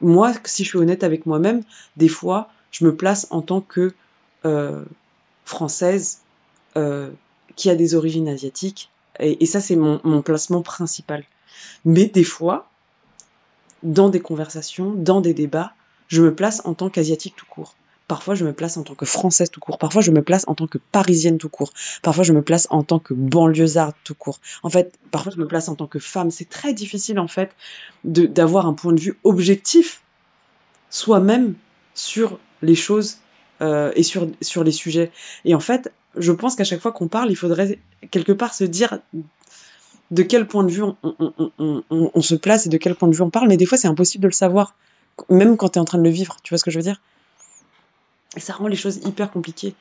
moi, si je suis honnête avec moi-même, des fois, je me place en tant que euh, française euh, qui a des origines asiatiques. Et, ça, c'est mon, mon, placement principal. Mais des fois, dans des conversations, dans des débats, je me place en tant qu'asiatique tout court. Parfois, je me place en tant que française tout court. Parfois, je me place en tant que parisienne tout court. Parfois, je me place en tant que banlieusarde tout court. En fait, parfois, je me place en tant que femme. C'est très difficile, en fait, d'avoir un point de vue objectif, soi-même, sur les choses euh, et sur, sur les sujets. Et en fait, je pense qu'à chaque fois qu'on parle, il faudrait quelque part se dire de quel point de vue on, on, on, on, se place et de quel point de vue on parle. Mais des fois, c'est impossible de le savoir, même quand tu es en train de le vivre. Tu vois ce que je veux dire? Ça rend les choses hyper compliquées.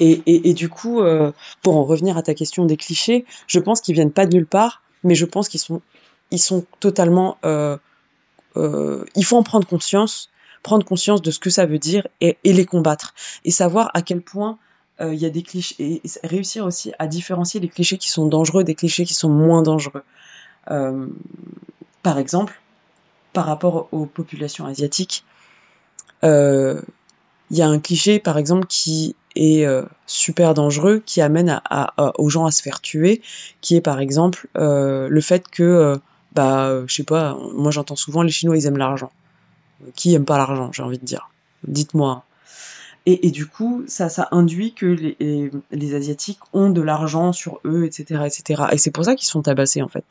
Et, et, du coup, euh, pour en revenir à ta question des clichés, je pense qu'ils viennent pas de nulle part, mais je pense qu'ils sont, ils sont totalement. Euh, euh, il faut en prendre conscience, prendre conscience de ce que ça veut dire et, les combattre. Et savoir à quel point il y a des clichés. Et, réussir aussi à différencier les clichés qui sont dangereux des clichés qui sont moins dangereux. Par exemple, par rapport aux populations asiatiques, il y a un cliché, par exemple, qui est euh, super dangereux, qui amène aux gens à se faire tuer, qui est par exemple euh, le fait que, euh, bah, je sais pas, moi j'entends souvent les Chinois ils aiment l'argent. Qui aime pas l'argent, j'ai envie de dire. Dites-moi. Et, et, du coup, ça, ça induit que les, les, les Asiatiques ont de l'argent sur eux, etc., etc. Et c'est pour ça qu'ils sont tabassés en fait.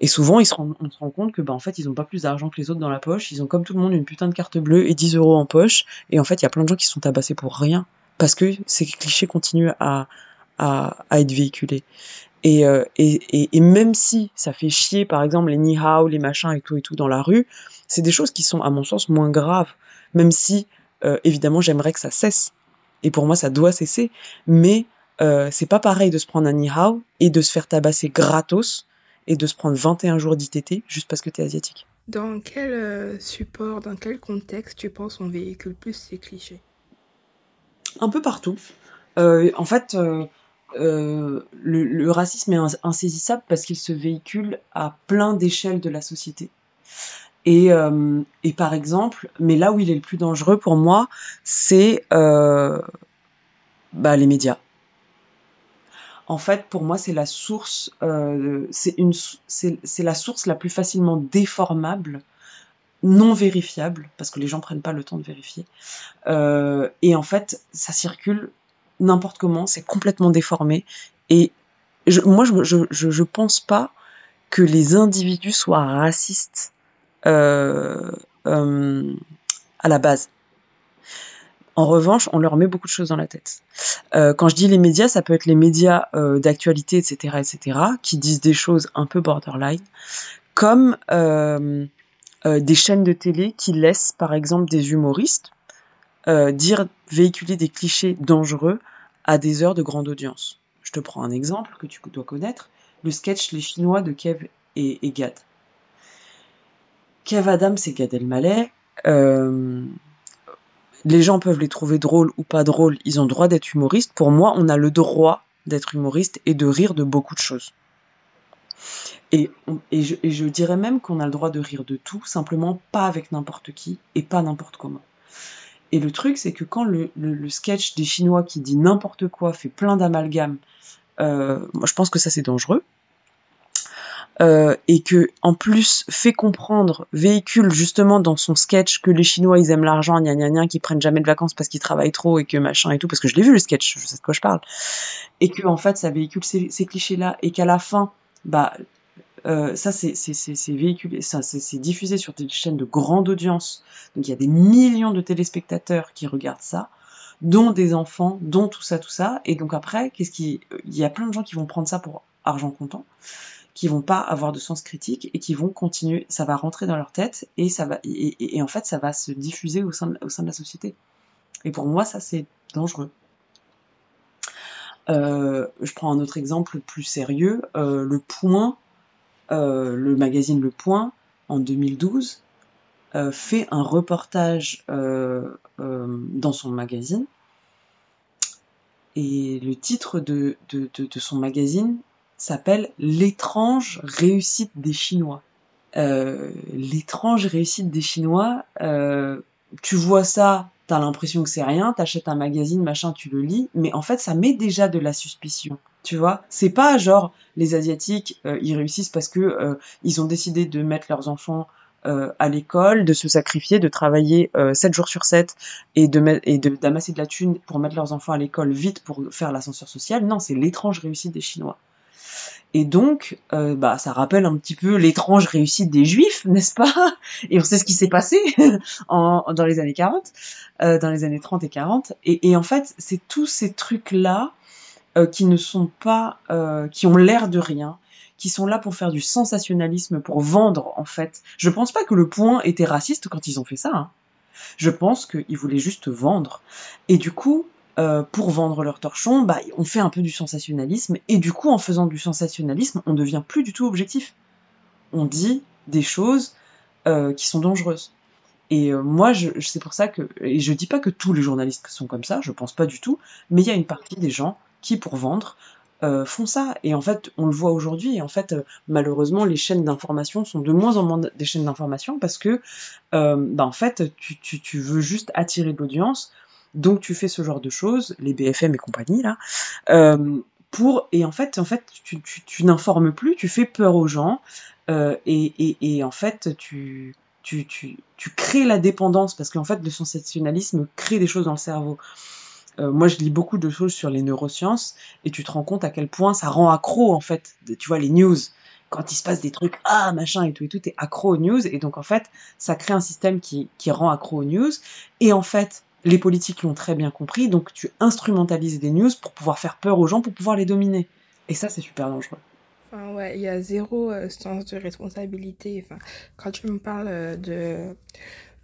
Et souvent, ils se rendent, on se rend compte que, bah, en fait, ils n'ont pas plus d'argent que les autres dans la poche. Ils ont, comme tout le monde, une putain de carte bleue et 10 euros en poche. Et en fait, il y a plein de gens qui sont tabassés pour rien. Parce que ces clichés continuent à, à, être véhiculés. Et, euh, et, et, et, même si ça fait chier, par exemple, les ni hao, les machins et tout et tout dans la rue, c'est des choses qui sont, à mon sens, moins graves. Même si, euh, évidemment, j'aimerais que ça cesse. Et pour moi, ça doit cesser. Mais euh, c'est pas pareil de se prendre un ni hao et de se faire tabasser gratos et de se prendre 21 jours d'ITT juste parce que tu es asiatique. Dans quel euh, support, dans quel contexte tu penses on véhicule plus ces clichés? Un peu partout. Euh, en fait, euh, euh le, le, racisme est insaisissable parce qu'il se véhicule à plein d'échelles de la société. Et, et, par exemple, mais là où il est le plus dangereux pour moi, c'est bah, les médias en fait, pour moi, c'est la source, euh, c'est une, c'est la source la plus facilement déformable, non vérifiable, parce que les gens prennent pas le temps de vérifier. Euh, et en fait, ça circule n'importe comment, c'est complètement déformé. Et je, moi, je, je, je, pense pas que les individus soient racistes euh, euh à la base. En revanche, on leur met beaucoup de choses dans la tête. Euh, quand je dis les médias, ça peut être les médias euh, d'actualité, etc., etc., qui disent des choses un peu borderline, comme euh, des chaînes de télé qui laissent, par exemple, des humoristes dire, véhiculer des clichés dangereux à des heures de grande audience. Je te prends un exemple que tu dois connaître, le sketch Les Chinois de Kev et, Gad. Kev Adams et Gad Elmaleh, les gens peuvent les trouver drôles ou pas drôles, ils ont le droit d'être humoristes. Pour moi, on a le droit d'être humoriste et de rire de beaucoup de choses. Et, je, dirais même qu'on a le droit de rire de tout, simplement pas avec n'importe qui et pas n'importe comment. Et le truc, c'est que quand le, sketch des Chinois qui dit n'importe quoi fait plein d'amalgames, euh, moi je pense que ça c'est dangereux euh, et que en plus fait comprendre, véhicule justement dans son sketch que les Chinois ils aiment l'argent, gna gna gna, qu'ils prennent jamais de vacances parce qu'ils travaillent trop et que machin et tout, parce que je l'ai vu le sketch, je sais de quoi je parle, et que en fait ça véhicule ces, clichés là et qu'à la fin, bah euh, ça c'est ça c'est diffusé sur des chaînes de grande audience, donc il y a des millions de téléspectateurs qui regardent ça dont des enfants, dont tout ça, tout ça. Et donc après, qu'est-ce qui, il y a plein de gens qui vont prendre ça pour argent comptant qui vont pas avoir de sens critique et qui vont continuer, ça va rentrer dans leur tête et ça va et, en fait ça va se diffuser au sein de, au sein de la société. Et pour moi ça c'est dangereux. Euh, je prends un autre exemple plus sérieux, euh, le Point, euh, le magazine Le Point en 2012 euh, fait un reportage dans son magazine et le titre de, de, de son magazine s'appelle L'étrange réussite des Chinois. euh, l'étrange réussite des Chinois, euh, tu vois ça, t'as l'impression que c'est rien, t'achètes un magazine, machin, tu le lis, mais en fait, ça met déjà de la suspicion. Tu vois, c'est pas genre les asiatiques, euh, ils réussissent parce que ils ont décidé de mettre leurs enfants à l'école, de se sacrifier, de travailler 7 jours sur 7 et de d'amasser de la thune pour mettre leurs enfants à l'école vite pour faire l'ascenseur social. Non, c'est l'étrange réussite des Chinois. Et donc, euh, bah, ça rappelle un petit peu l'étrange réussite des Juifs, n'est-ce pas? Et on sait ce qui s'est passé en, dans les années 40, euh, dans les années 30 et 40. Et, en fait, c'est tous ces trucs-là euh, qui ne sont pas, qui ont l'air de rien, qui sont là pour faire du sensationnalisme, pour vendre, en fait. Je pense pas que le point était raciste quand ils ont fait ça. Hein. Je pense qu'ils voulaient juste vendre. Et du coup, euh, pour vendre leur torchon, bah, on fait un peu du sensationnalisme, et du coup, en faisant du sensationnalisme, on devient plus du tout objectif. On dit des choses euh, qui sont dangereuses. Et euh, moi, je, c'est pour ça que, et je dis pas que tous les journalistes sont comme ça, je pense pas du tout, mais il y a une partie des gens qui, pour vendre, font ça. Et en fait, on le voit aujourd'hui. Et en fait, malheureusement, les chaînes d'information sont de moins en moins des chaînes d'information parce que, bah, en fait, tu, tu, tu veux juste attirer de l'audience donc tu fais ce genre de choses, les BFM et compagnie là, euh, pour et en fait en fait tu, tu, tu n'informes plus, tu fais peur aux gens euh, et, et, et, en fait tu, tu, tu, tu crées la dépendance parce qu'en fait le sensationnalisme crée des choses dans le cerveau. Euh, moi, je lis beaucoup de choses sur les neurosciences et tu te rends compte à quel point ça rend accro en fait. Tu vois les news quand il se passe des trucs ah machin et tout et tout, t'es accro aux news et donc en fait ça crée un système qui, qui rend accro aux news et en fait les politiques l'ont très bien compris, donc tu instrumentalises des news pour pouvoir faire peur aux gens, pour pouvoir les dominer. Et ça, c'est super dangereux. Enfin, ouais, il y a zéro euh, sens de responsabilité. Enfin, quand tu me parles euh, de,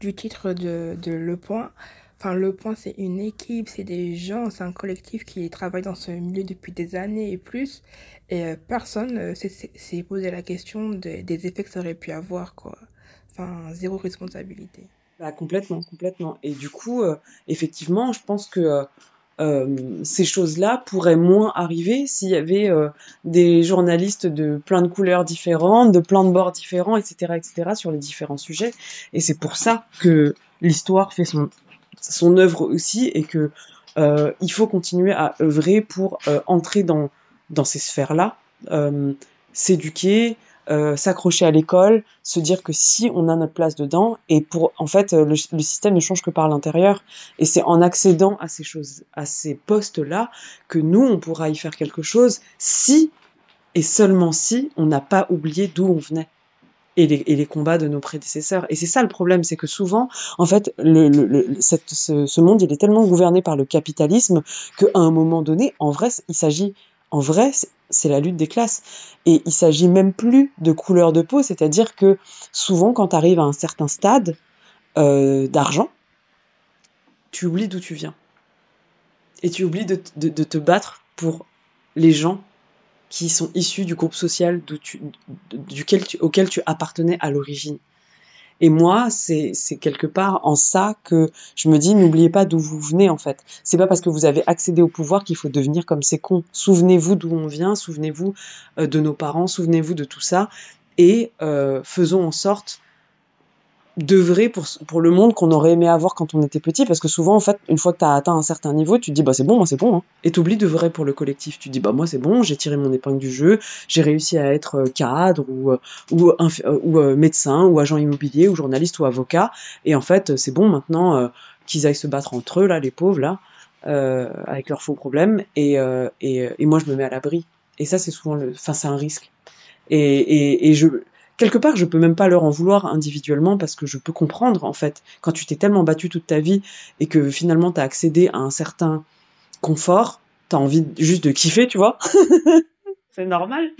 du titre de, de Le Point, enfin, Le Point, c'est une équipe, c'est des gens, c'est un collectif qui travaille dans ce milieu depuis des années et plus. Et euh, personne s'est posé la question des effets que ça aurait pu avoir, quoi. Enfin, zéro responsabilité. Bah, complètement, complètement. Et du coup, euh, effectivement, je pense que euh, euh, ces choses-là pourraient moins arriver s'il y avait des journalistes de plein de couleurs différentes, de plein de bords différents, etc., etc., sur les différents sujets. Et c'est pour ça que l'histoire fait son, son œuvre aussi et que il faut continuer à œuvrer pour entrer dans, dans ces sphères-là, s'éduquer, euh, s'accrocher à l'école, se dire que si on a notre place dedans, et pour en fait le, système ne change que par l'intérieur, et c'est en accédant à ces choses, à ces postes-là, que nous on pourra y faire quelque chose, si et seulement si on n'a pas oublié d'où on venait. Et les, combats de nos prédécesseurs. Et c'est ça le problème, c'est que souvent, en fait, le, le, cette, ce, ce, monde, il est tellement gouverné par le capitalisme qu'à un moment donné, en vrai, il s'agit, en vrai, c'est la lutte des classes. Et il s'agit même plus de couleur de peau, c'est-à-dire que souvent quand tu arrives à un certain stade euh, d'argent, tu oublies d'où tu viens. Et tu oublies de, te battre pour les gens qui sont issus du groupe social auquel tu appartenais à l'origine. Et moi, c'est quelque part en ça que je me dis, n'oubliez pas d'où vous venez en fait. C'est pas parce que vous avez accédé au pouvoir qu'il faut devenir comme ces cons. Souvenez-vous d'où on vient, souvenez-vous euh, de nos parents, souvenez-vous de tout ça, et euh, faisons en sorte d'œuvrer pour, pour le monde qu'on aurait aimé avoir quand on était petit, parce que souvent, en fait, une fois que tu as atteint un certain niveau, tu te dis, bah c'est bon, moi c'est bon, hein. et t'oublies d'œuvrer pour le collectif. Tu te dis, bah moi c'est bon, j'ai tiré mon épingle du jeu, j'ai réussi à être euh, cadre, ou, euh, ou, euh, ou médecin, ou agent immobilier, ou journaliste, ou avocat, et en fait, c'est bon maintenant qu'ils aillent se battre entre eux, là, les pauvres, là, avec leurs faux problèmes, et, et, et moi je me mets à l'abri. Et ça, c'est souvent le. Enfin, c'est un risque. Et, et, et je, quelque part, je peux même pas leur en vouloir individuellement parce que je peux comprendre, en fait, quand tu t'es tellement battu toute ta vie et que finalement tu as accédé à un certain confort, tu as envie juste de kiffer, tu vois. c'est normal.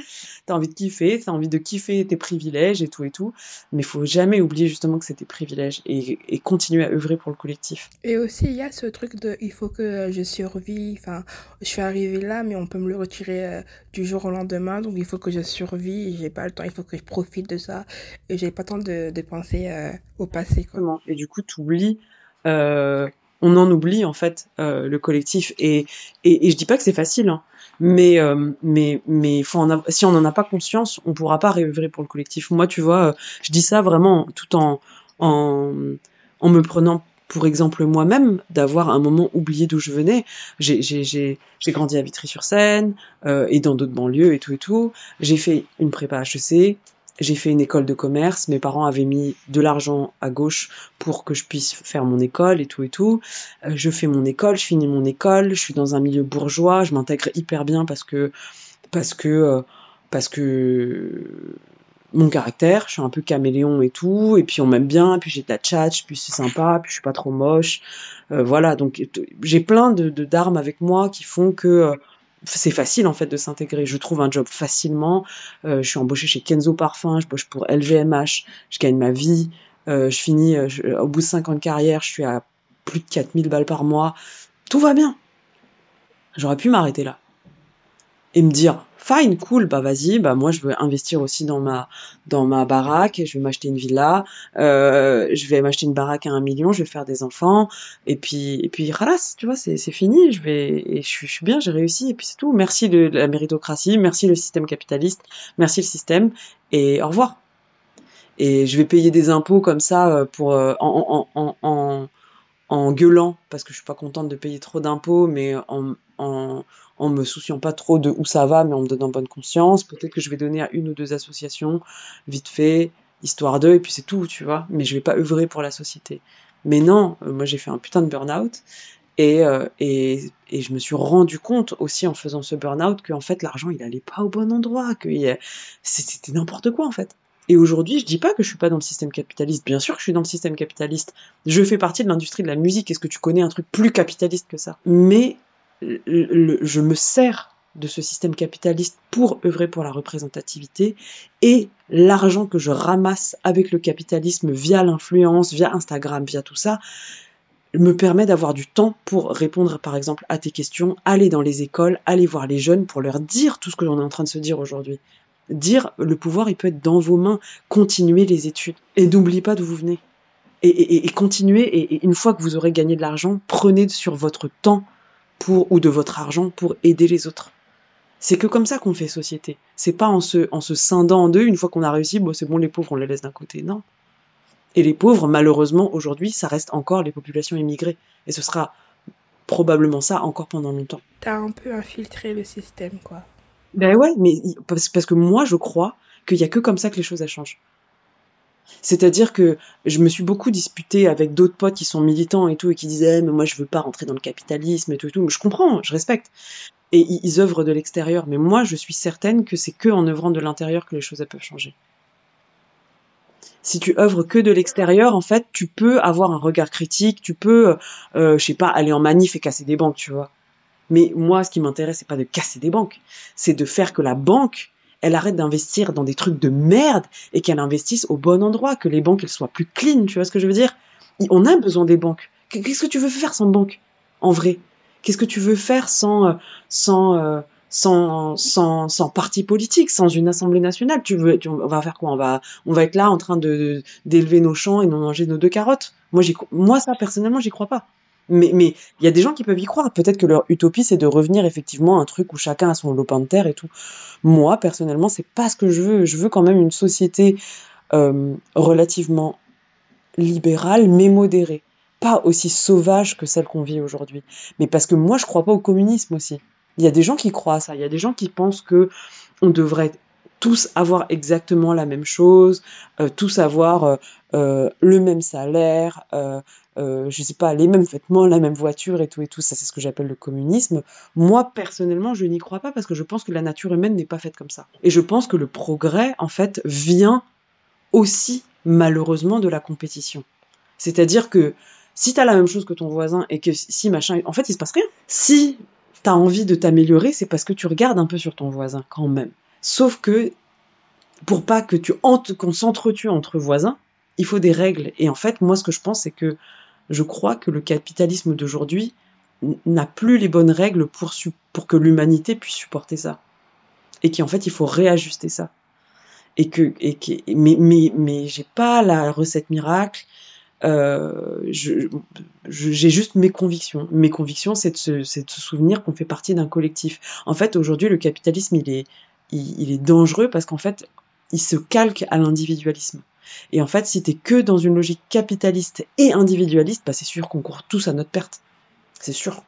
T'as envie de kiffer, t'as envie de kiffer tes privilèges et tout et tout. Mais faut jamais oublier justement que c'est tes privilèges et, et, continuer à œuvrer pour le collectif. Et aussi, il y a ce truc de il faut que je survive. Enfin, je suis arrivée là, mais on peut me le retirer euh, du jour au lendemain. Donc il faut que je survive. J'ai pas le temps. Il faut que je profite de ça. Et j'ai pas le temps de, de penser euh, au passé. Quoi. Et du coup, tu oublies. Euh, on en oublie en fait euh, le collectif et, et, et je dis pas que c'est facile hein, mais euh, mais mais faut si on n'en a pas conscience on pourra pas rêver pour le collectif. Moi tu vois euh, je dis ça vraiment tout en en, en me prenant pour exemple moi-même d'avoir un moment oublié d'où je venais. J'ai grandi à Vitry-sur-Seine euh, et dans d'autres banlieues et tout et tout. J'ai fait une prépa HEC j'ai fait une école de commerce, mes parents avaient mis de l'argent à gauche pour que je puisse faire mon école et tout et tout. Euh, je fais mon école, je finis mon école, je suis dans un milieu bourgeois, je m'intègre hyper bien parce que parce que euh, parce que mon caractère, je suis un peu caméléon et tout, et puis on m'aime bien, puis j'ai de la tchatch, puis c'est sympa, puis je suis pas trop moche, euh, voilà, donc j'ai plein de d'armes avec moi qui font que c'est facile en fait de s'intégrer. Je trouve un job facilement. Euh, je suis embauchée chez Kenzo Parfum, je bosse pour LVMH, je gagne ma vie. Euh, je finis, euh, au bout de 5 ans de carrière, je suis à plus de 4000 balles par mois. Tout va bien. J'aurais pu m'arrêter là et me dire fine cool bah vas-y bah moi je veux investir aussi dans ma dans ma baraque je vais m'acheter une villa. Euh, je vais m'acheter une baraque à un million je vais faire des enfants. Et puis et puis ralas tu vois c'est c'est fini. Je vais et je je suis bien j'ai réussi et puis c'est tout. Merci de, de la méritocratie merci le système capitaliste merci le système et au revoir. Et je vais payer des impôts comme ça euh, pour euh, en, en, en, en en gueulant parce que je suis pas contente de payer trop d'impôts, mais en, en, me souciant pas trop de où ça va, mais en me donnant bonne conscience. Peut-être que je vais donner à une ou deux associations, vite fait, histoire d'eux, et puis c'est tout, tu vois. Mais je vais pas œuvrer pour la société. Mais non, euh, moi j'ai fait un putain de burn-out. Et, euh, et, et, je me suis rendu compte aussi en faisant ce burn-out qu'en fait l'argent il allait pas au bon endroit, que c'était n'importe quoi en fait. Et aujourd'hui, je dis pas que je suis pas dans le système capitaliste. Bien sûr que je suis dans le système capitaliste. Je fais partie de l'industrie de la musique. Est-ce que tu connais un truc plus capitaliste que ça? Mais je me sers de ce système capitaliste pour œuvrer pour la représentativité et l'argent que je ramasse avec le capitalisme via l'influence, via Instagram, via tout ça, me permet d'avoir du temps pour répondre par exemple à tes questions, aller dans les écoles, aller voir les jeunes pour leur dire tout ce que l'on est en train de se dire aujourd'hui. Dire le pouvoir il peut être dans vos mains, continuez les études et n'oubliez pas d'où vous venez. Et, continuez et, et une fois que vous aurez gagné de l'argent, prenez sur votre temps pour ou de votre argent pour aider les autres. C'est que comme ça qu'on fait société. C'est pas en se, en se scindant en deux, une fois qu'on a réussi, bon c'est bon les pauvres on les laisse d'un côté. Non. Et les pauvres, malheureusement, aujourd'hui, ça reste encore les populations immigrées. Et ce sera probablement ça encore pendant longtemps. T'as un peu infiltré le système, quoi. Ben ouais, mais parce, que moi je crois qu'il y a que comme ça que les choses changent. C'est-à-dire que je me suis beaucoup disputée avec d'autres potes qui sont militants et tout et qui disaient eh, mais moi je veux pas rentrer dans le capitalisme et tout et tout. Mais je comprends, je respecte. Et ils, œuvrent de l'extérieur, mais moi je suis certaine que c'est que en œuvrant de l'intérieur que les choses peuvent changer. Si tu œuvres que de l'extérieur, en fait, tu peux avoir un regard critique, tu peux, euh, je sais pas, aller en manif et casser des banques, tu vois. Mais moi, ce qui m'intéresse, c'est pas de casser des banques, c'est de faire que la banque, elle arrête d'investir dans des trucs de merde et qu'elle investisse au bon endroit, que les banques elles soient plus clean, tu vois ce que je veux dire? On a besoin des banques. Qu'est-ce que tu veux faire sans banque En vrai? Qu'est-ce que tu veux faire sans euh, sans euh, sans, sans, sans parti politique, sans une assemblée nationale? Tu veux, on va faire quoi? On va, on va être là en train d'élever nos champs et de manger nos deux carottes? Moi, moi ça personnellement, j'y crois pas. Mais mais il y a des gens qui peuvent y croire. Peut-être que leur utopie c'est de revenir effectivement à un truc où chacun a son lopin de terre et tout. Moi personnellement, c'est pas ce que je veux. Je veux quand même une société euh, relativement libérale mais modérée, pas aussi sauvage que celle qu'on vit aujourd'hui. Mais parce que moi je crois pas au communisme aussi. Il y a des gens qui croient à ça. Il y a des gens qui pensent que on devrait tous avoir exactement la même chose, euh, tous avoir euh, euh, le même salaire, je sais pas, les mêmes vêtements, la même voiture et tout et tout. Ça, c'est ce que j'appelle le communisme. Moi, personnellement, je n'y crois pas parce que je pense que la nature humaine n'est pas faite comme ça. Et je pense que le progrès, en fait, vient aussi, malheureusement, de la compétition. C'est-à-dire que si tu as la même chose que ton voisin et que si machin, en fait, il se passe rien. Si tu as envie de t'améliorer, c'est parce que tu regardes un peu sur ton voisin quand même. Sauf que pour pas que tu qu'on s'entretue entre voisins, il faut des règles. Et en fait, moi, ce que je pense, c'est que je crois que le capitalisme d'aujourd'hui n'a plus les bonnes règles pour, pour que l'humanité puisse supporter ça. Et qu'en fait, il faut réajuster ça. Et que, et que mais, mais, mais j'ai pas la recette miracle. Euh, j'ai juste mes convictions. Mes convictions, c'est de, se, se souvenir qu'on fait partie d'un collectif. En fait, aujourd'hui, le capitalisme, il est, il, est dangereux parce qu'en fait, il se calque à l'individualisme. Et en fait, si t'es que dans une logique capitaliste et individualiste, bah c'est sûr qu'on court tous à notre perte. C'est sûr.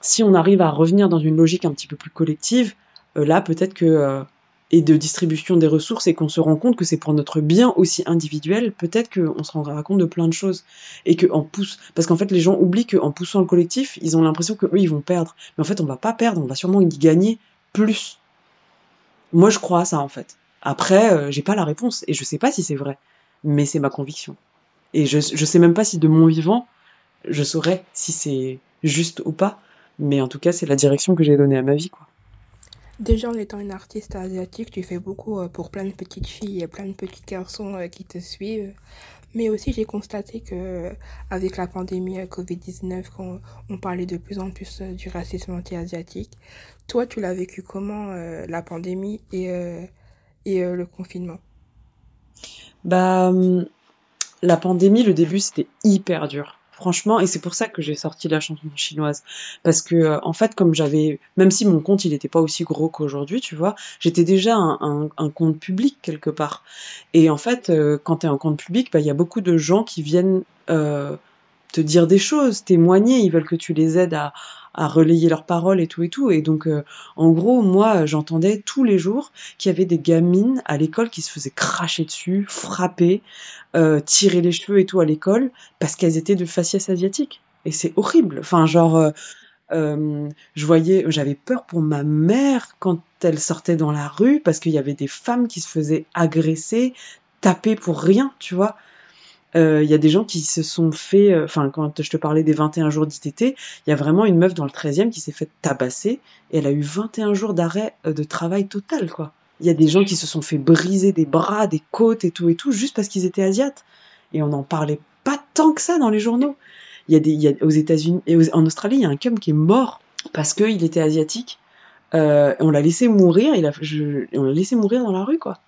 Si on arrive à revenir dans une logique un petit peu plus collective, euh, là, peut-être que euh, et de distribution des ressources et qu'on se rend compte que c'est pour notre bien aussi individuel, peut-être qu'on se rendra compte de plein de choses. Et que pousse, parce qu'en fait, les gens oublient qu'en poussant le collectif, ils ont l'impression qu'eux, ils vont perdre. Mais en fait, on va pas perdre, on va sûrement y gagner plus. Moi, je crois à ça, en fait. Après, euh, j'ai pas la réponse et je sais pas si c'est vrai, mais c'est ma conviction. Et je, je sais même pas si de mon vivant, je saurais si c'est juste ou pas, mais en tout cas, c'est la direction que j'ai donnée à ma vie, quoi. Déjà, en étant une artiste asiatique, tu fais beaucoup euh, pour plein de petites filles et plein de petits garçons euh, qui te suivent. Mais aussi, j'ai constaté que avec la pandémie euh, Covid-19, qu'on on parlait de plus en plus du racisme anti-asiatique. Toi, tu l'as vécu comment, la pandémie et, et le confinement? Bah, hum, la pandémie, le début, c'était hyper dur. Franchement, et c'est pour ça que j'ai sorti la chanson chinoise. Parce que, euh, en fait, comme j'avais, même si mon compte, il n'était pas aussi gros qu'aujourd'hui, tu vois, j'étais déjà un, compte public quelque part. Et en fait, euh, quand tu es un compte public, bah, il y a beaucoup de gens qui viennent euh, te dire des choses, témoigner, ils veulent que tu les aides à, à relayer leurs paroles et tout et tout. Et donc, euh, en gros, moi, j'entendais tous les jours qu'il y avait des gamines à l'école qui se faisaient cracher dessus, frapper, euh, tirer les cheveux et tout à l'école parce qu'elles étaient de faciès asiatiques. Et c'est horrible. Enfin, genre, euh, euh, je voyais, j'avais peur pour ma mère quand elle sortait dans la rue parce qu'il y avait des femmes qui se faisaient agresser, taper pour rien, tu vois. Euh, il y a des gens qui se sont fait, euh, enfin quand je te parlais des 21 jours d'ITT, il y a vraiment une meuf dans le 13e qui s'est fait tabasser et elle a eu 21 jours d'arrêt euh, de travail total quoi. Il y a des gens qui se sont fait briser des bras, des côtes et tout et tout juste parce qu'ils étaient asiates et on n'en parlait pas tant que ça dans les journaux. Il y a des, y a, aux États-Unis et en Australie, il y a un cum qui est mort parce qu'il était asiatique. On l'a laissé mourir, il a, je, on l'a laissé mourir dans la rue quoi.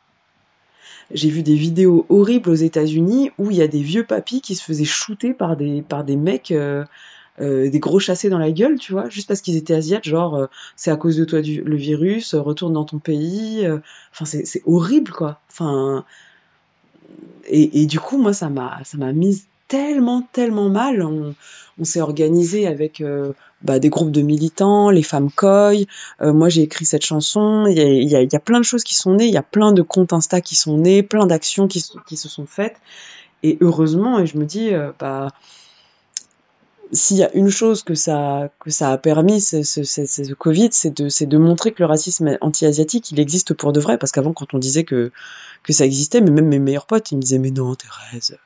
J'ai vu des vidéos horribles aux États-Unis où il y a des vieux papis qui se faisaient shooter par des, par des mecs, euh, euh, des gros chassés dans la gueule, tu vois, juste parce qu'ils étaient asiates, genre euh, c'est à cause de toi du, le virus, retourne dans ton pays. Enfin, c'est horrible, quoi. Enfin, et, et, du coup, moi, ça m'a mise tellement, tellement mal. On, s'est organisé avec euh, bah, des groupes de militants, les femmes Koi. Euh, moi, j'ai écrit cette chanson. Il y a, plein de choses qui sont nées. Il y a plein de comptes Insta qui sont nés, plein d'actions qui, se sont faites. Et heureusement, et je me dis, euh, bah, s'il y a une chose que ça, que ça a permis, ce Covid, c'est de, de montrer que le racisme anti-asiatique, il existe pour de vrai. Parce qu'avant, quand on disait que, que ça existait, mais même mes meilleurs potes, ils me disaient, mais non, Thérèse,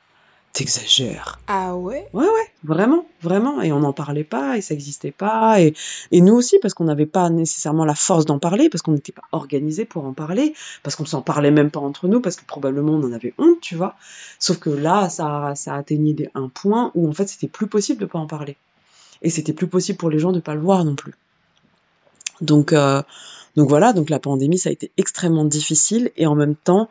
T'exagères. Ah ouais? Ouais, ouais, vraiment, vraiment. Et on n'en parlait pas, et ça n'existait pas. Et, et nous aussi, parce qu'on n'avait pas nécessairement la force d'en parler, parce qu'on n'était pas organisé pour en parler, parce qu'on s'en parlait même pas entre nous, parce que probablement on en avait honte, tu vois. Sauf que là, ça, ça atteignait un point où en fait c'était plus possible de pas en parler. Et c'était plus possible pour les gens de pas le voir non plus. Donc, euh, donc voilà, donc la pandémie, ça a été extrêmement difficile, et en même temps,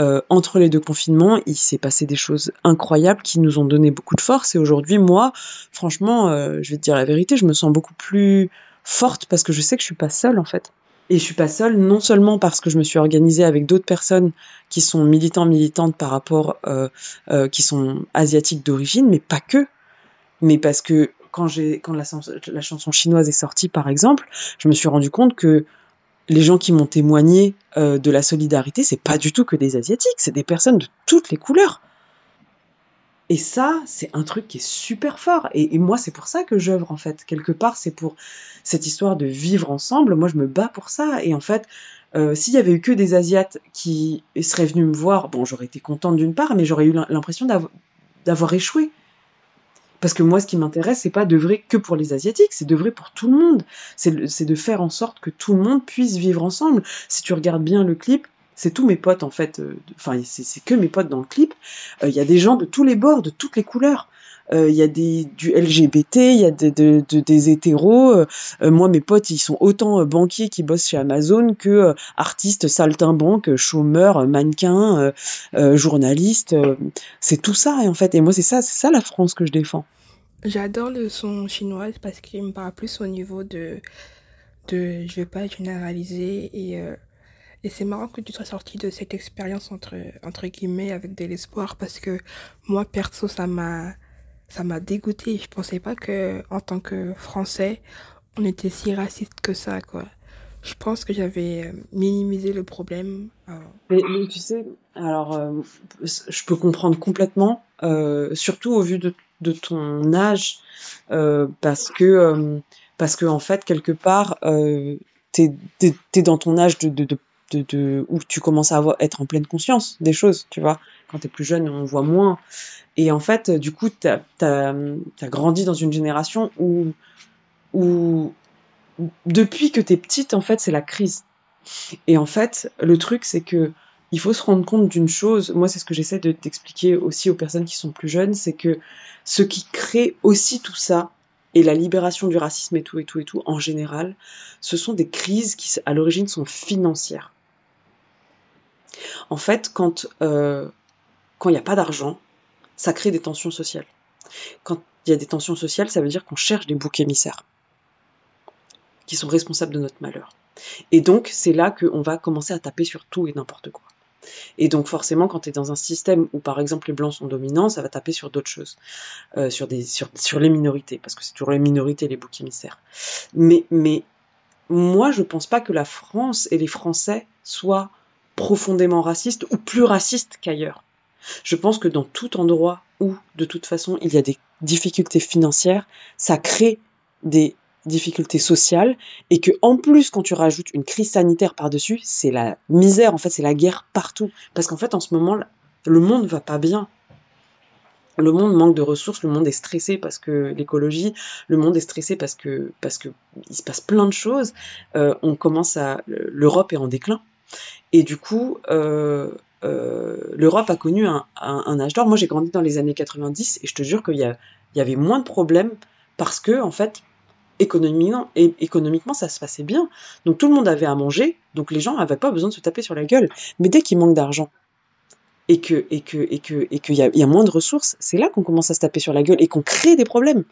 euh, entre les deux confinements, il s'est passé des choses incroyables qui nous ont donné beaucoup de force. Et aujourd'hui, moi, franchement, euh, je vais te dire la vérité, je me sens beaucoup plus forte parce que je sais que je suis pas seule en fait. Et je suis pas seule non seulement parce que je me suis organisée avec d'autres personnes qui sont militants militantes par rapport, euh, euh qui sont asiatiques d'origine, mais pas que. Mais parce que quand quand la, la chanson chinoise est sortie par exemple, je me suis rendu compte que les gens qui m'ont témoigné euh, de la solidarité, c'est pas du tout que des asiatiques, c'est des personnes de toutes les couleurs. Et ça, c'est un truc qui est super fort. Et, moi, c'est pour ça que j'œuvre, en fait. Quelque part, c'est pour cette histoire de vivre ensemble. Moi, je me bats pour ça. Et en fait, euh, s'il y avait eu que des Asiates qui seraient venus me voir, bon, j'aurais été contente d'une part, mais j'aurais eu l'impression d'avoir échoué. Parce que moi, ce qui m'intéresse, c'est pas d'œuvrer que pour les Asiatiques, c'est d'œuvrer pour tout le monde. C'est de faire en sorte que tout le monde puisse vivre ensemble. Si tu regardes bien le clip, c'est tous mes potes en fait, euh, enfin c'est que mes potes dans le clip. Euh, il y a des gens de tous les bords, de toutes les couleurs. Il y a des, du LGBT, il y a des, des hétéros. moi, mes potes, ils sont autant banquiers qui bossent chez Amazon que artistes, saltimbanques, chômeurs, mannequins, journalistes. c'est tout ça, en fait. Et moi, c'est ça, c'est ça la France que je défends. J'adore le son chinois parce qu'il me parle plus au niveau de, de je vais pas généraliser et euh, et c'est marrant que tu sois sorti de cette expérience entre entre guillemets avec de l'espoir parce que moi perso ça m'a ça m'a dégoûté. Je pensais pas que en tant que Français on était si raciste que ça quoi. Je pense que j'avais euh, minimisé le problème. Mais, tu sais, alors euh, je peux comprendre complètement, surtout au vu de ton âge euh, parce que euh, parce que en fait quelque part euh, t'es es, dans ton âge de, de, où tu commences à être en pleine conscience des choses tu vois. Quand t'es plus jeune on voit moins. Et en fait du coup t'as as, as, grandi dans une génération où où depuis que t'es petite en fait c'est la crise. Et en fait le truc c'est que il faut se rendre compte d'une chose, moi c'est ce que j'essaie de t'expliquer aussi aux personnes qui sont plus jeunes, c'est que ce qui crée aussi tout ça, et la libération du racisme et tout et tout et tout, en général, ce sont des crises qui à l'origine sont financières. En fait, quand euh, quand il n'y a pas d'argent, ça crée des tensions sociales. Quand il y a des tensions sociales, ça veut dire qu'on cherche des boucs émissaires qui sont responsables de notre malheur. Et donc, c'est là qu'on va commencer à taper sur tout et n'importe quoi. Et donc forcément, quand tu es dans un système où par exemple les blancs sont dominants, ça va taper sur d'autres choses, euh, sur, des, sur, sur les minorités, parce que c'est toujours les minorités les boucs émissaires. Mais, mais moi, je pense pas que la France et les Français soient profondément racistes ou plus racistes qu'ailleurs. Je pense que dans tout endroit où, de toute façon, il y a des difficultés financières, ça crée des difficultés sociales et que en plus quand tu rajoutes une crise sanitaire par-dessus, c'est la misère en fait, c'est la guerre partout parce qu'en fait en ce moment le monde va pas bien. Le monde manque de ressources, le monde est stressé parce que l'écologie, le monde est stressé parce que parce que il se passe plein de choses. Euh, on commence à l'Europe est en déclin et du coup euh, euh, l'Europe a connu un, âge d'or. Moi, j'ai grandi dans les années 90 et je te jure qu'il y, avait moins de problèmes parce que, en fait, économiquement, ça se passait bien. Donc tout le monde avait à manger, donc les gens n'avaient pas besoin de se taper sur la gueule. Mais dès qu'il manque d'argent et et que et que et qu'il y, a moins de ressources, c'est là qu'on commence à se taper sur la gueule et qu'on crée des problèmes.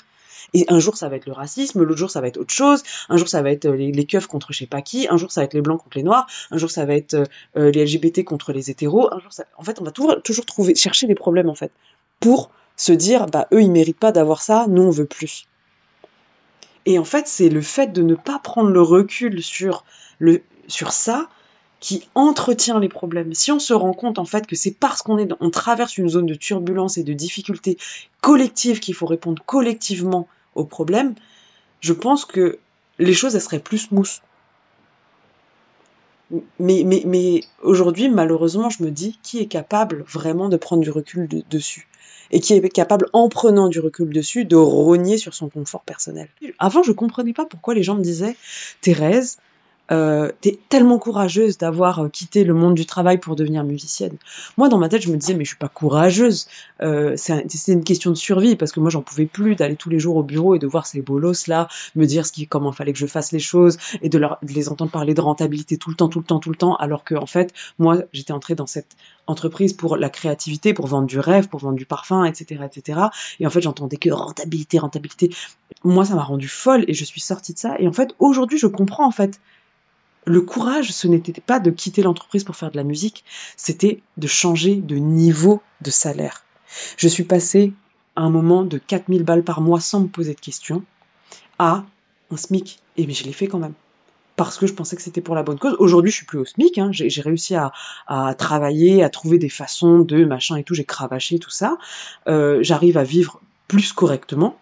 Et un jour ça va être le racisme, l'autre jour ça va être autre chose, un jour ça va être euh, les, les keufs contre je sais pas qui, un jour ça va être les blancs contre les noirs, un jour ça va être euh, les LGBT contre les hétéros, un jour ça... en fait on va toujours, toujours trouver chercher des problèmes en fait pour se dire bah eux ils méritent pas d'avoir ça, nous on veut plus. Et en fait, c'est le fait de ne pas prendre le recul sur, le, sur ça qui entretient les problèmes. Si on se rend compte en fait que c'est parce qu'on est on traverse une zone de turbulence et de difficulté collective qu'il faut répondre collectivement aux problèmes, je pense que les choses elles seraient plus smooth. Mais, mais, mais aujourd'hui, malheureusement, je me dis qui est capable vraiment de prendre du recul dessus? Et qui est capable, en prenant du recul dessus, de rogner sur son confort personnel? Avant, je comprenais pas pourquoi les gens me disaient, Thérèse, euh, t'es tellement courageuse d'avoir euh, quitté le monde du travail pour devenir musicienne. Moi, dans ma tête, je me disais, mais je suis pas courageuse. Euh, c'est une question de survie parce que moi, j'en pouvais plus d'aller tous les jours au bureau et de voir ces bolos là, me dire ce qui, comment fallait que je fasse les choses et de, les entendre parler de rentabilité tout le temps, tout le temps, tout le temps, alors que en fait, moi, j'étais entrée dans cette entreprise pour la créativité, pour vendre du rêve, pour vendre du parfum, etc., etc. Et en fait, j'entendais que rentabilité, rentabilité. Moi, ça m'a rendu folle et je suis sortie de ça. Et en fait, aujourd'hui, je comprends en fait le courage, ce n'était pas de quitter l'entreprise pour faire de la musique, c'était de changer de niveau de salaire. Je suis passée à un moment de 4000 balles par mois sans me poser de questions à un SMIC. Et mais je l'ai fait quand même. Parce que je pensais que c'était pour la bonne cause. Aujourd'hui, je suis plus au SMIC. Hein. J'ai réussi à, travailler, à trouver des façons de machin et tout. J'ai cravaché tout ça. Euh, j'arrive à vivre plus correctement.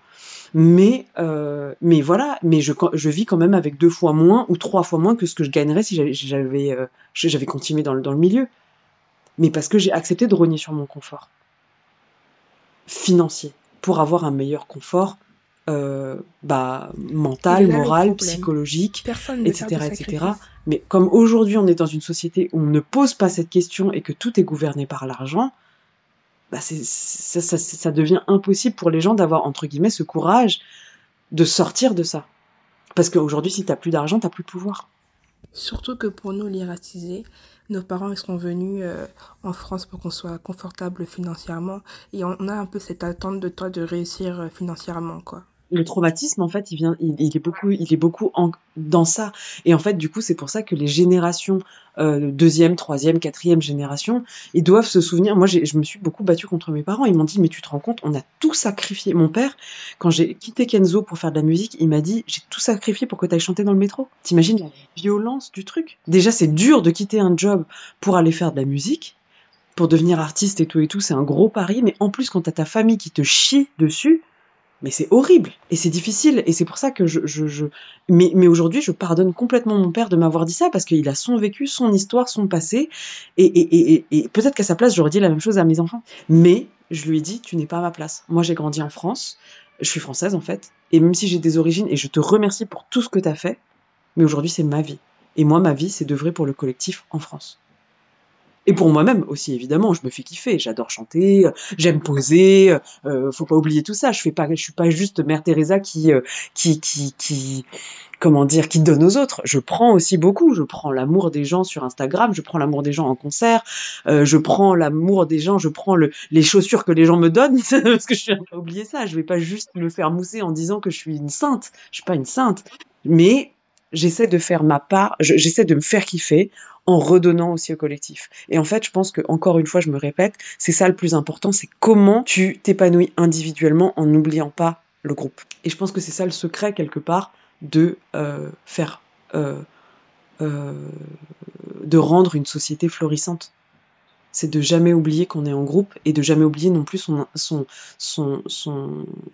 Mais, euh, mais voilà, mais je, je vis quand même avec deux fois moins ou trois fois moins que ce que je gagnerais si j'avais euh, j'avais continué dans le, dans le milieu. Mais parce que j'ai accepté de rogner sur mon confort financier pour avoir un meilleur confort euh, bah, mental, moral, psychologique, etc., etc. Mais comme aujourd'hui on est dans une société où on ne pose pas cette question et que tout est gouverné par l'argent, bah c'est, ça, ça, ça devient impossible pour les gens d'avoir, entre guillemets, ce courage de sortir de ça. Parce qu'aujourd'hui, si t'as plus d'argent, t'as plus de pouvoir. Surtout que pour nous, les racisés, nos parents ils sont venus euh, en France pour qu'on soit confortable financièrement et on a un peu cette attente de toi de réussir euh, financièrement quoi le traumatisme en fait il vient il, est beaucoup il est beaucoup en, dans ça. Et en fait du coup c'est pour ça que les générations euh, deuxième troisième quatrième génération ils doivent se souvenir. Moi je me suis beaucoup battue contre mes parents. Ils m'ont dit mais tu te rends compte on a tout sacrifié. Mon père quand j'ai quitté Kenzo pour faire de la musique il m'a dit j'ai tout sacrifié pour que tu ailles chanter dans le métro. T'imagines la violence du truc? Déjà c'est dur de quitter un job pour aller faire de la musique pour devenir artiste et tout et tout. C'est un gros pari. Mais en plus quand t'as ta famille qui te chie dessus mais c'est horrible et c'est difficile et c'est pour ça que je, je, je... mais, mais aujourd'hui je pardonne complètement mon père de m'avoir dit ça parce qu'il a son vécu, son histoire, son passé et, et, et, et peut-être qu'à sa place j'aurais dit la même chose à mes enfants. Mais je lui ai dit tu n'es pas à ma place. Moi j'ai grandi en France, je suis française en fait et même si j'ai des origines et je te remercie pour tout ce que tu as fait, mais aujourd'hui c'est ma vie et moi ma vie c'est d'œuvrer pour le collectif en France. Et pour moi-même aussi, évidemment, je me fais kiffer. J'adore chanter, j'aime poser. Euh, faut pas oublier tout ça. Je fais pas, je suis pas juste Mère Teresa qui, euh, qui, qui, qui, comment dire, qui donne aux autres. Je prends aussi beaucoup. Je prends l'amour des gens sur Instagram. Je prends l'amour des gens en concert. Euh, je prends l'amour des gens. Je prends le, les chaussures que les gens me donnent parce que je suis pas oublier ça. Je vais pas juste me faire mousser en disant que je suis une sainte. Je suis pas une sainte, mais j'essaie de faire ma part. J'essaie de me faire kiffer en redonnant aussi au collectif. Et en fait, je pense que encore une fois, je me répète, c'est ça le plus important, c'est comment tu t'épanouis individuellement en n'oubliant pas le groupe. Et je pense que c'est ça le secret quelque part de euh, faire, euh, euh, de rendre une société florissante c'est de jamais oublier qu'on est en groupe et de jamais oublier non plus son, son, son,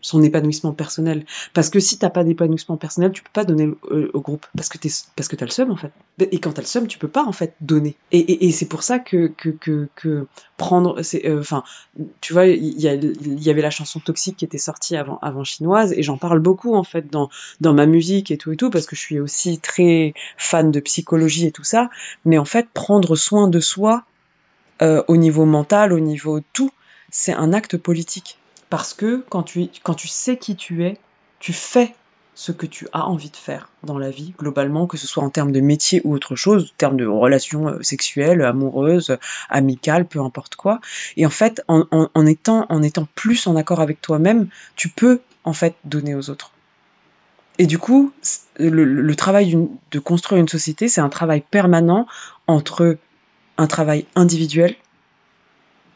son, épanouissement personnel. Parce que si t'as pas d'épanouissement personnel, tu peux pas donner au, au groupe parce que t'es, parce que t'as le seum en fait. Et quand t'as le seum, tu peux pas en fait donner. Et, et, c'est pour ça que, que, que, que prendre, euh, enfin, tu vois, il y, il y avait la chanson Toxique qui était sortie avant, avant chinoise et j'en parle beaucoup en fait dans, dans ma musique et tout et tout parce que je suis aussi très fan de psychologie et tout ça. Mais en fait, prendre soin de soi, euh, au niveau mental, au niveau tout, c'est un acte politique. Parce que quand tu, quand tu sais qui tu es, tu fais ce que tu as envie de faire dans la vie, globalement, que ce soit en termes de métier ou autre chose, en termes de relations euh, sexuelles, amoureuses, amicales, peu importe quoi. Et en fait, en, étant, en étant plus en accord avec toi-même, tu peux en fait donner aux autres. Et du coup, le travail de construire une société, c'est un travail permanent entre un travail individuel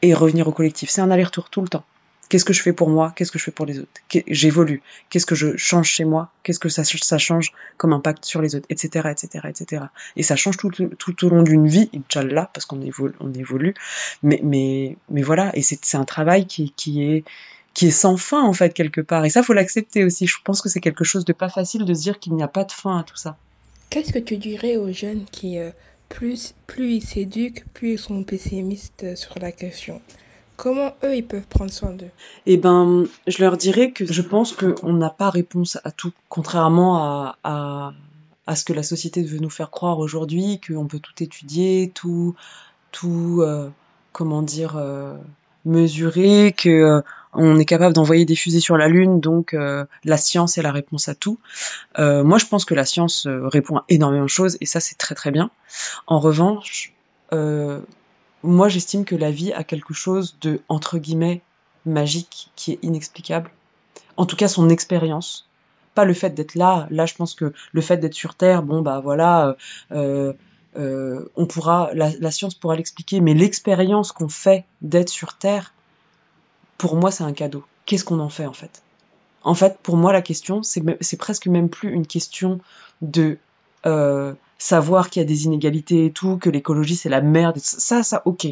et revenir au collectif. C'est un aller-retour tout le temps. Qu'est-ce que je fais pour moi? Qu'est-ce que je fais pour les autres? J'évolue. Qu'est-ce que je change chez moi? Qu'est-ce que ça, ça change comme impact sur les autres? Etc. etc. etc. Et ça change tout, tout, tout au long d'une vie, Inch'Allah, parce qu'on évolue, on évolue. Mais, mais, mais voilà, et c'est un travail qui, qui est qui est sans fin en fait quelque part et ça faut l'accepter aussi je pense que c'est quelque chose de pas facile de se dire qu'il n'y a pas de fin à tout ça qu'est-ce que tu dirais aux jeunes qui euh, plus, plus ils s'éduquent, plus ils sont pessimistes sur la question. Comment eux, ils peuvent prendre soin d'eux? Eh ben, je leur dirais que je pense qu'on n'a pas réponse à tout, contrairement à, à, à, ce que la société veut nous faire croire aujourd'hui, qu'on peut tout étudier, tout, tout, euh, comment dire, euh, mesurer, que euh, on est capable d'envoyer des fusées sur la Lune, donc euh, la science est la réponse à tout. Euh, moi, je pense que la science euh, répond à énormément de choses, et ça, c'est très très bien. En revanche, euh, moi, j'estime que la vie a quelque chose de, entre guillemets, magique, qui est inexplicable. En tout cas, son expérience. Pas le fait d'être là. Là, je pense que le fait d'être sur Terre, bon, bah voilà, euh, euh, on pourra, la, la science pourra l'expliquer, mais l'expérience qu'on fait d'être sur Terre, pour moi, c'est un cadeau. Qu'est-ce qu'on en fait en fait? En fait, pour moi, la question, c'est presque même plus une question de euh, savoir qu'il y a des inégalités et tout, que l'écologie c'est la merde. Ça, ça, ok.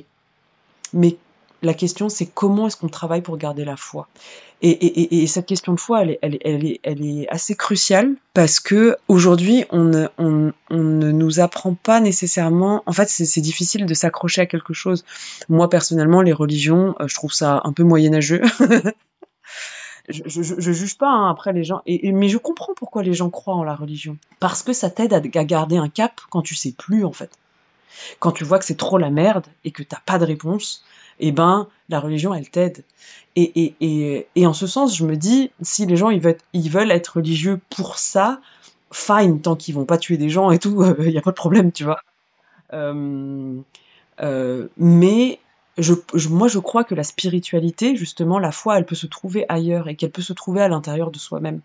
Mais la question, c'est comment est-ce qu'on travaille pour garder la foi? Et, et, et, cette question de foi, elle est, assez cruciale parce que aujourd'hui, on ne, nous apprend pas nécessairement. En fait, c'est difficile de s'accrocher à quelque chose. Moi, personnellement, les religions, euh, je trouve ça un peu moyenâgeux. je, je, juge pas hein, après les gens, mais je comprends pourquoi les gens croient en la religion. Parce que ça t'aide à, à garder un cap quand tu sais plus en fait. Quand tu vois que c'est trop la merde et que t'as pas de réponse, eh ben, la religion, elle t'aide. Et, et, et, et, en ce sens, je me dis, si les gens, ils veulent, ils veulent être religieux pour ça, fine, tant qu'ils vont pas tuer des gens et tout, il n'y a pas de problème, tu vois. Euh, euh, mais je, moi, je crois que la spiritualité, justement, la foi, elle peut se trouver ailleurs et qu'elle peut se trouver à l'intérieur de soi-même.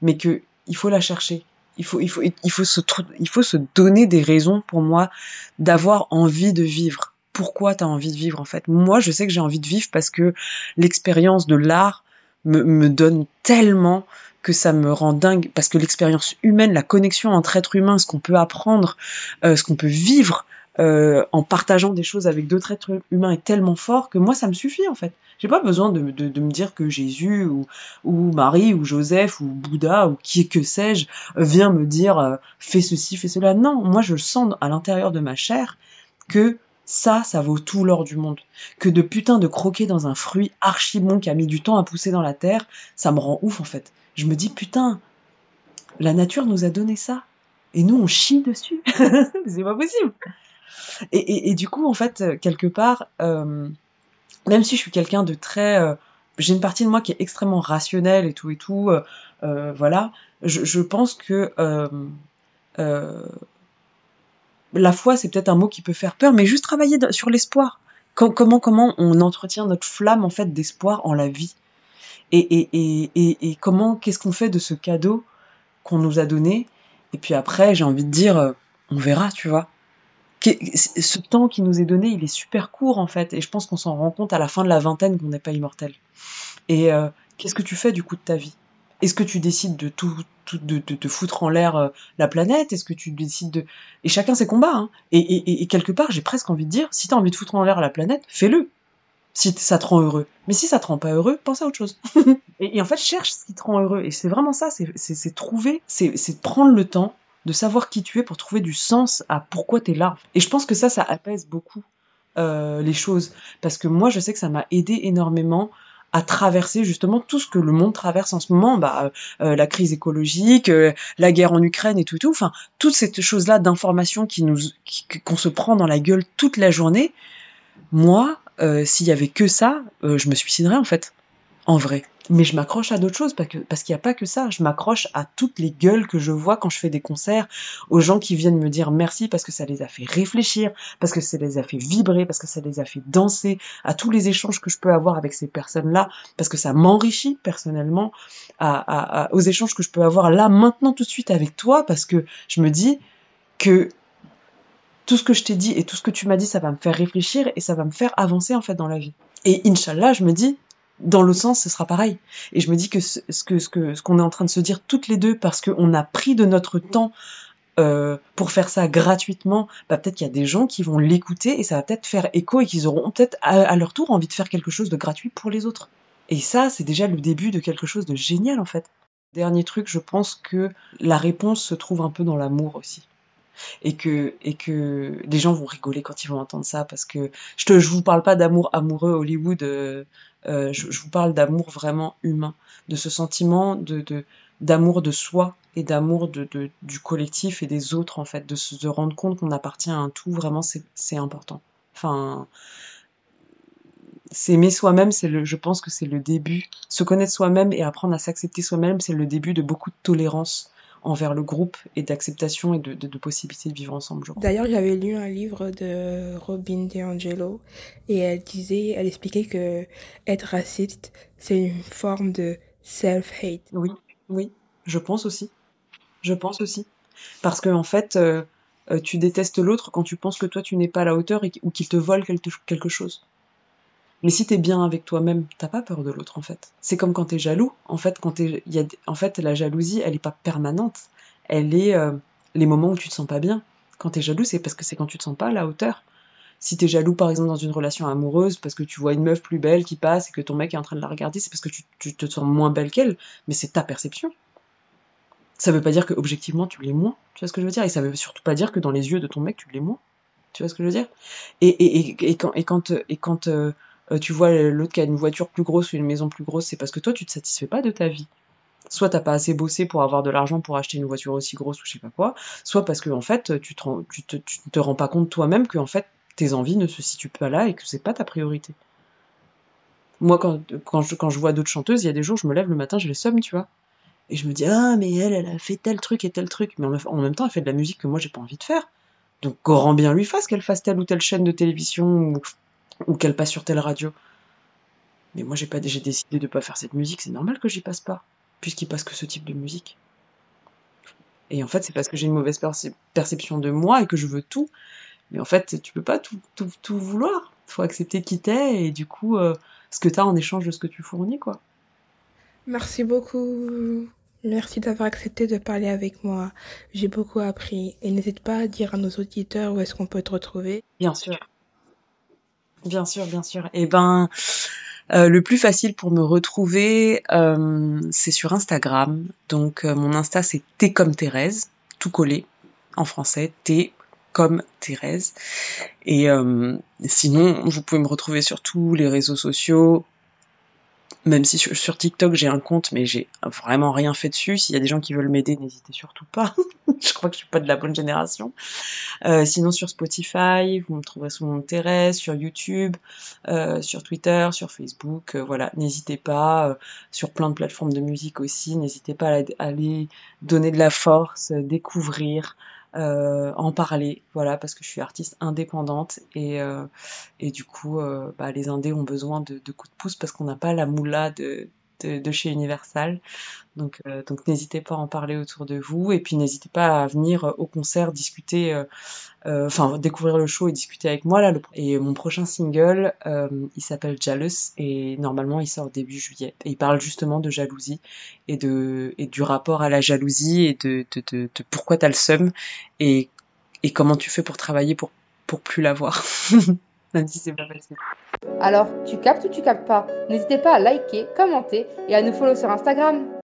Mais que il faut la chercher. Il faut, il faut, il faut se, il faut se donner des raisons pour moi d'avoir envie de vivre. Pourquoi tu as envie de vivre en fait Moi, je sais que j'ai envie de vivre parce que l'expérience de l'art me, me donne tellement que ça me rend dingue parce que l'expérience humaine, la connexion entre êtres humains, ce qu'on peut apprendre, euh, ce qu'on peut vivre euh, en partageant des choses avec d'autres êtres humains est tellement fort que moi ça me suffit en fait. J'ai pas besoin de, de, me dire que Jésus ou, ou Marie ou Joseph ou Bouddha ou qui que sais-je vient me dire euh, fais ceci, fais cela. Non, moi je sens à l'intérieur de ma chair que ça, ça vaut tout l'or du monde. Que de putain de croquer dans un fruit archi bon qui a mis du temps à pousser dans la terre, ça me rend ouf en fait. Je me dis putain, la nature nous a donné ça. Et nous, on chie dessus. c'est pas possible. Et, et, et, du coup, en fait, quelque part, euh, même si je suis quelqu'un de très... Euh, j'ai une partie de moi qui est extrêmement rationnelle et tout et tout, euh, voilà, je, pense que la foi, c'est peut-être un mot qui peut faire peur, mais juste travailler sur l'espoir. comment, comment on entretient notre flamme en fait d'espoir en la vie? Et, et, et, et, comment, qu'est-ce qu'on fait de ce cadeau qu'on nous a donné? Et puis après, j'ai envie de dire, on verra, tu vois. Ce temps qui nous est donné, il est super court en fait, et je pense qu'on s'en rend compte à la fin de la vingtaine qu'on n'est pas immortel. Et euh, qu'est-ce que tu fais du coup de ta vie? Est-ce que tu décides de tout, de, de, foutre en l'air euh, la planète? Est-ce que tu décides de et chacun ses combats hein. et, quelque part, j'ai presque envie de dire, si t'as envie de foutre en l'air la planète, fais-le. Si ça te rend heureux. Mais si ça te rend pas heureux, pense à autre chose. et, en fait, cherche ce qui te rend heureux. Et c'est vraiment ça, c'est trouver, c'est prendre le temps de savoir qui tu es pour trouver du sens à pourquoi tu es là. Et je pense que ça, ça apaise beaucoup euh, les choses. Parce que moi, je sais que ça m'a aidé énormément à traverser justement tout ce que le monde traverse en ce moment, bah, euh, la crise écologique, euh, la guerre en Ukraine et tout, tout, enfin, toutes ces choses-là d'informations qui nous, qu'on se prend dans la gueule toute la journée. Moi, euh, s'il y avait que ça, euh, je me suiciderais en fait, en vrai. Mais je m'accroche à d'autres choses parce qu'il n'y a pas que ça. Je m'accroche à toutes les gueules que je vois quand je fais des concerts, aux gens qui viennent me dire merci parce que ça les a fait réfléchir, parce que ça les a fait vibrer, parce que ça les a fait danser, à tous les échanges que je peux avoir avec ces personnes-là, parce que ça m'enrichit personnellement, aux échanges que je peux avoir là maintenant tout de suite avec toi, parce que je me dis que tout ce que je t'ai dit et tout ce que tu m'as dit, ça va me faire réfléchir et ça va me faire avancer en fait dans la vie. Et Inch'Allah, je me dis, dans l'autre sens, ce sera pareil. Et je me dis que ce, ce que ce qu'on est en train de se dire toutes les deux, parce qu'on a pris de notre temps euh, pour faire ça gratuitement, bah, peut-être qu'il y a des gens qui vont l'écouter et ça va peut-être faire écho et qu'ils auront peut-être à, leur tour envie de faire quelque chose de gratuit pour les autres. Et ça, c'est déjà le début de quelque chose de génial en fait. Dernier truc, je pense que la réponse se trouve un peu dans l'amour aussi et que et que les gens vont rigoler quand ils vont entendre ça parce que je te je vous parle pas d'amour amoureux Hollywood euh, euh, je, je, vous parle d'amour vraiment humain de ce sentiment de d'amour de soi et d'amour de, de, du collectif et des autres en fait de se de rendre compte qu'on appartient à un tout vraiment c'est c'est important enfin s'aimer soi-même, c'est le, je pense que c'est le début. Se connaître soi-même et apprendre à s'accepter soi-même, c'est le début de beaucoup de tolérance envers le groupe et d'acceptation et de, de, de, possibilité de vivre ensemble. D'ailleurs, j'avais lu un livre de Robin DiAngelo et elle disait, elle expliquait que être raciste, c'est une forme de self-hate. Oui, oui, je pense aussi. Je pense aussi. Parce que, en fait, euh, tu détestes l'autre quand tu penses que toi tu n'es pas à la hauteur et, ou qu'il te vole quelque chose. Mais si t'es bien avec toi-même, t'as pas peur de l'autre en fait. C'est comme quand t'es jaloux. En fait, quand t'es, y a, en fait, la jalousie, elle est pas permanente. Elle est euh, les moments où tu te sens pas bien. Quand t'es jaloux, c'est parce que c'est quand tu te sens pas à la hauteur. Si t'es jaloux, par exemple, dans une relation amoureuse, parce que tu vois une meuf plus belle qui passe et que ton mec est en train de la regarder, c'est parce que tu, te sens moins belle qu'elle. Mais c'est ta perception. Ça veut pas dire que objectivement tu l'es moins. Tu vois ce que je veux dire? Et ça veut surtout pas dire que dans les yeux de ton mec tu l'es moins. Tu vois ce que je veux dire? Et, et, et, et, quand et quand et quand euh, euh, tu vois l'autre qui a une voiture plus grosse ou une maison plus grosse, c'est parce que toi, tu te satisfais pas de ta vie. Soit t'as pas assez bossé pour avoir de l'argent pour acheter une voiture aussi grosse ou je sais pas quoi, soit parce que en fait, tu te, te, tu te rends pas compte toi-même que en fait, tes envies ne se situent pas là et que c'est pas ta priorité. Moi, quand, je, vois d'autres chanteuses, il y a des jours, je me lève le matin, je les somme, tu vois. Et je me dis, ah, mais elle, elle a fait tel truc et tel truc. Mais en, même temps, elle fait de la musique que moi, j'ai pas envie de faire. Donc, grand bien lui fasse qu'elle fasse telle ou telle chaîne de télévision ou qu'elle passe sur telle radio. Mais moi, j'ai pas, j'ai décidé de pas faire cette musique. C'est normal que j'y passe pas, puisqu'il passe que ce type de musique. Et en fait, c'est parce que j'ai une mauvaise perception de moi et que je veux tout. Mais en fait, tu peux pas tout, tout, tout vouloir. Faut accepter qui t'es et du coup, euh, ce que t'as en échange de ce que tu fournis, quoi. Merci beaucoup. Merci d'avoir accepté de parler avec moi. J'ai beaucoup appris. Et n'hésite pas à dire à nos auditeurs où est-ce qu'on peut te retrouver. Bien sûr. Bien sûr, bien sûr. Eh ben, euh, le plus facile pour me retrouver, euh, c'est sur Instagram. Donc euh, mon Insta c'est T comme Thérèse, tout collé en français, T comme Thérèse. Et sinon, vous pouvez me retrouver sur tous les réseaux sociaux, même si sur, TikTok j'ai un compte, mais j'ai vraiment rien fait dessus. S'il y a des gens qui veulent m'aider, n'hésitez surtout pas. je crois que je suis pas de la bonne génération. Euh, sinon sur Spotify, vous me trouverez sous mon Thérèse, sur YouTube, euh, sur Twitter, sur Facebook. Euh, voilà, n'hésitez pas. sur plein de plateformes de musique aussi. N'hésitez pas à aller donner de la force, découvrir. Euh, en parler, voilà, parce que je suis artiste indépendante et, euh, et du coup, euh, bah, les indés ont besoin de, de coups de pouce parce qu'on n'a pas la moula de, de, chez Universal. Donc, euh, donc n'hésitez pas à en parler autour de vous et puis n'hésitez pas à venir au concert discuter, euh, euh, enfin découvrir le show et discuter avec moi là. Et mon prochain single, il s'appelle Jealous et normalement il sort début juillet. Et il parle justement de jalousie et de et du rapport à la jalousie et de de, de, de pourquoi t'as le seum et et comment tu fais pour travailler pour pour plus l'avoir. même si c'est pas facile. Alors, tu captes ou tu captes pas? N'hésitez pas à liker, commenter et à nous follow sur Instagram.